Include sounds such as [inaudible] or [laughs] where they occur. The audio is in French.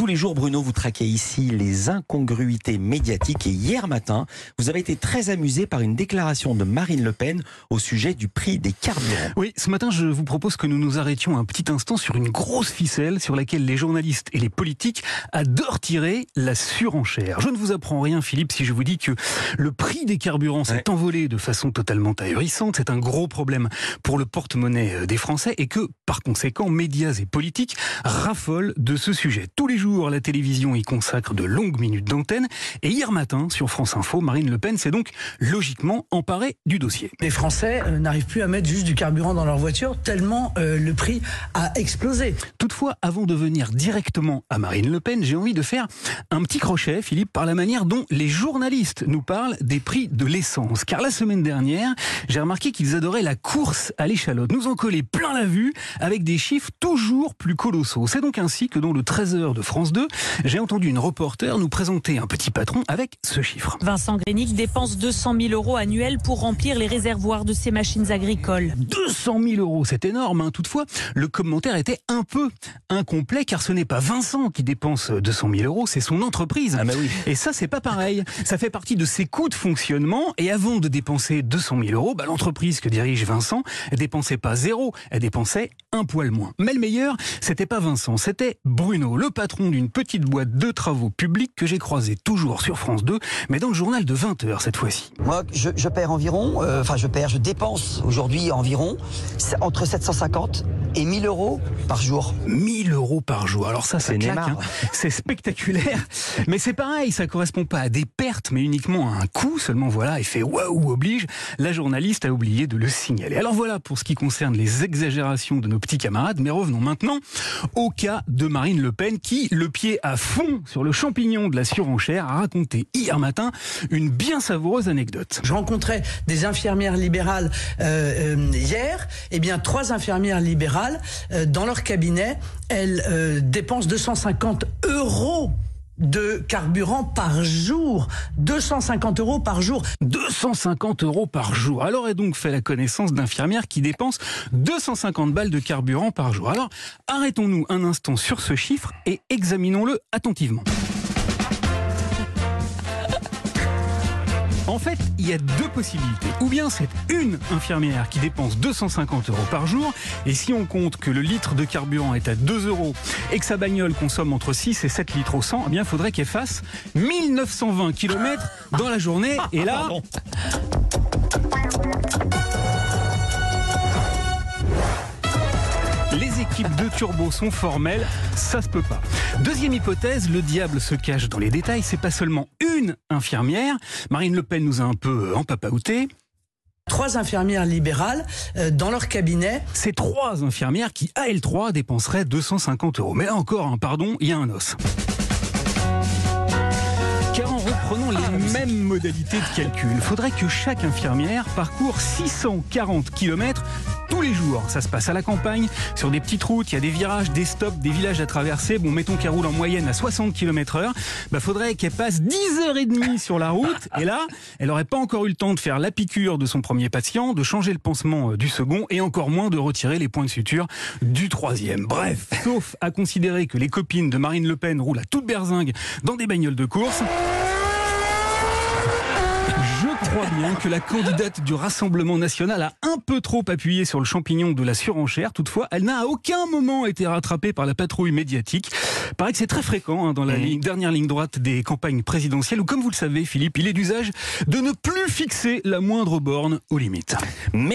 Tous les jours, Bruno, vous traquez ici les incongruités médiatiques et hier matin, vous avez été très amusé par une déclaration de Marine Le Pen au sujet du prix des carburants. Oui, ce matin, je vous propose que nous nous arrêtions un petit instant sur une grosse ficelle sur laquelle les journalistes et les politiques adorent tirer la surenchère. Je ne vous apprends rien, Philippe, si je vous dis que le prix des carburants s'est envolé de façon totalement ahurissante. C'est un gros problème pour le porte-monnaie euh, des Français et que, par conséquent, médias et politiques raffolent de ce sujet. Tous les jours, la télévision y consacre de longues minutes d'antenne. Et hier matin, sur France Info, Marine Le Pen s'est donc logiquement emparée du dossier. Les Français euh, n'arrivent plus à mettre juste du carburant dans leur voiture tellement euh, le prix a explosé. Toutefois, avant de venir directement à Marine Le Pen, j'ai envie de faire un petit crochet, Philippe, par la manière dont les journalistes nous parlent des prix de l'essence. Car la semaine dernière, j'ai remarqué qu'ils adoraient la course à l'échalote. Nous en coller plein la vue avec des chiffres toujours plus colossaux. C'est donc ainsi que dans le 13h de France 2, j'ai entendu une reporter nous présenter un petit patron avec ce chiffre. Vincent Grenic dépense 200 000 euros annuels pour remplir les réservoirs de ses machines agricoles. 200 000 euros, c'est énorme. Hein. Toutefois, le commentaire était un peu incomplet car ce n'est pas Vincent qui dépense 200 000 euros, c'est son entreprise. Ah bah oui. Et ça, c'est pas pareil. Ça fait partie de ses coûts de fonctionnement. Et avant de dépenser 200 000 euros, bah, l'entreprise que dirige Vincent elle dépensait pas zéro, elle dépensait un poil moins. Mais le meilleur, c'était pas Vincent, c'était Bruno, le patron d'une petite boîte de travaux publics que j'ai croisé toujours sur France 2, mais dans le journal de 20h cette fois-ci. Moi, je, je perds environ, euh, enfin je perds, je dépense aujourd'hui environ entre 750 et 1000 euros par jour. 1000 euros par jour. Alors ça, C'est. Neymar. hein. C'est spectaculaire. Mais c'est pareil, ça correspond pas à des pertes, mais uniquement à un coût. Seulement voilà, effet waouh oblige. La journaliste a oublié de le signaler. Alors voilà pour ce qui concerne les exagérations de nos petits camarades. Mais revenons maintenant au cas de Marine Le Pen qui, le pied à fond sur le champignon de la surenchère, a raconté hier matin une bien savoureuse anecdote. Je rencontrais des infirmières libérales euh, euh, hier. Eh bien, trois infirmières libérales, euh, dans leur cabinet, elles euh, dépensent 250 euros de carburant par jour. 250 euros par jour. 250 euros par jour. Alors est donc fait la connaissance d'infirmières qui dépensent 250 balles de carburant par jour. Alors arrêtons-nous un instant sur ce chiffre et examinons-le attentivement. En fait, il y a deux possibilités. Ou bien c'est une infirmière qui dépense 250 euros par jour, et si on compte que le litre de carburant est à 2 euros et que sa bagnole consomme entre 6 et 7 litres au 100, eh bien faudrait qu'elle fasse 1920 km dans la journée. Et là, [laughs] équipes de Turbo sont formelles, ça se peut pas. Deuxième hypothèse, le diable se cache dans les détails, c'est pas seulement une infirmière. Marine Le Pen nous a un peu empapaouté. Trois infirmières libérales, euh, dans leur cabinet, C'est trois infirmières qui, à L3, dépenseraient 250 euros. Mais encore, un pardon, il y a un os. Car en reprenant les mêmes modalités de calcul, il faudrait que chaque infirmière parcourt 640 km tous les jours. Ça se passe à la campagne, sur des petites routes, il y a des virages, des stops, des villages à traverser. Bon, mettons qu'elle roule en moyenne à 60 km heure. Bah, faudrait qu'elle passe 10 heures et demie sur la route. Et là, elle n'aurait pas encore eu le temps de faire la piqûre de son premier patient, de changer le pansement euh, du second et encore moins de retirer les points de suture du troisième. Bref, sauf à considérer que les copines de Marine Le Pen roulent à toute berzingue dans des bagnoles de course. Je crois bien que la candidate du Rassemblement national a un peu trop appuyé sur le champignon de la surenchère. Toutefois, elle n'a à aucun moment été rattrapée par la patrouille médiatique. Paraît que c'est très fréquent hein, dans la ligne- dernière ligne droite des campagnes présidentielles où, comme vous le savez, Philippe, il est d'usage de ne plus fixer la moindre borne aux limites.